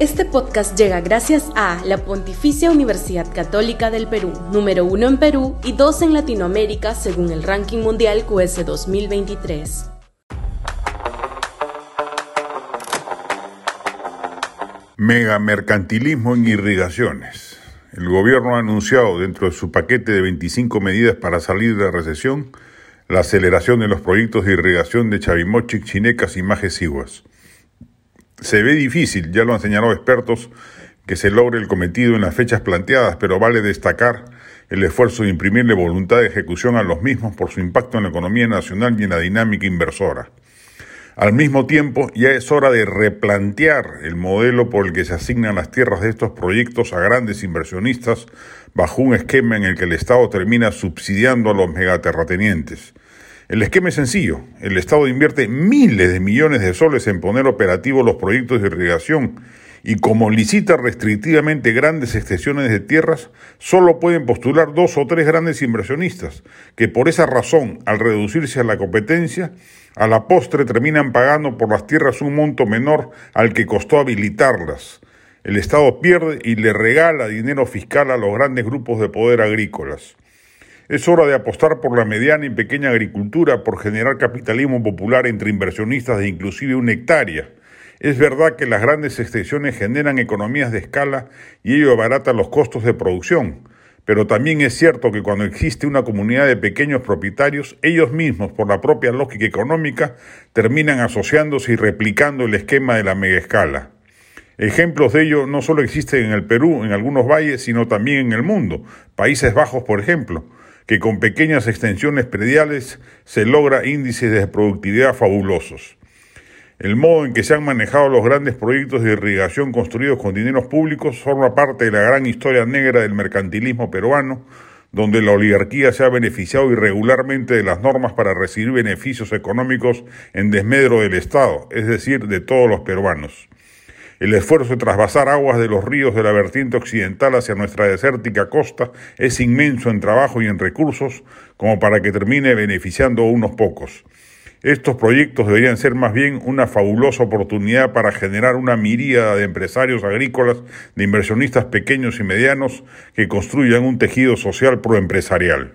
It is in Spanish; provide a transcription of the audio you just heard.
Este podcast llega gracias a la Pontificia Universidad Católica del Perú, número uno en Perú y dos en Latinoamérica según el ranking mundial QS 2023. Megamercantilismo en irrigaciones. El gobierno ha anunciado dentro de su paquete de 25 medidas para salir de la recesión la aceleración de los proyectos de irrigación de Chavimochic, Chinecas y Majesiguas. Se ve difícil, ya lo han señalado expertos, que se logre el cometido en las fechas planteadas, pero vale destacar el esfuerzo de imprimirle voluntad de ejecución a los mismos por su impacto en la economía nacional y en la dinámica inversora. Al mismo tiempo, ya es hora de replantear el modelo por el que se asignan las tierras de estos proyectos a grandes inversionistas bajo un esquema en el que el Estado termina subsidiando a los megaterratenientes. El esquema es sencillo. El Estado invierte miles de millones de soles en poner operativos los proyectos de irrigación y como licita restrictivamente grandes extensiones de tierras, solo pueden postular dos o tres grandes inversionistas, que por esa razón, al reducirse a la competencia, a la postre terminan pagando por las tierras un monto menor al que costó habilitarlas. El Estado pierde y le regala dinero fiscal a los grandes grupos de poder agrícolas. Es hora de apostar por la mediana y pequeña agricultura, por generar capitalismo popular entre inversionistas de inclusive una hectárea. Es verdad que las grandes extensiones generan economías de escala y ello abarata los costos de producción, pero también es cierto que cuando existe una comunidad de pequeños propietarios, ellos mismos, por la propia lógica económica, terminan asociándose y replicando el esquema de la megaescala. Ejemplos de ello no solo existen en el Perú, en algunos valles, sino también en el mundo. Países Bajos, por ejemplo que con pequeñas extensiones prediales se logra índices de productividad fabulosos. El modo en que se han manejado los grandes proyectos de irrigación construidos con dineros públicos forma parte de la gran historia negra del mercantilismo peruano, donde la oligarquía se ha beneficiado irregularmente de las normas para recibir beneficios económicos en desmedro del Estado, es decir, de todos los peruanos. El esfuerzo de trasvasar aguas de los ríos de la vertiente occidental hacia nuestra desértica costa es inmenso en trabajo y en recursos como para que termine beneficiando a unos pocos. Estos proyectos deberían ser más bien una fabulosa oportunidad para generar una miríada de empresarios agrícolas, de inversionistas pequeños y medianos que construyan un tejido social proempresarial.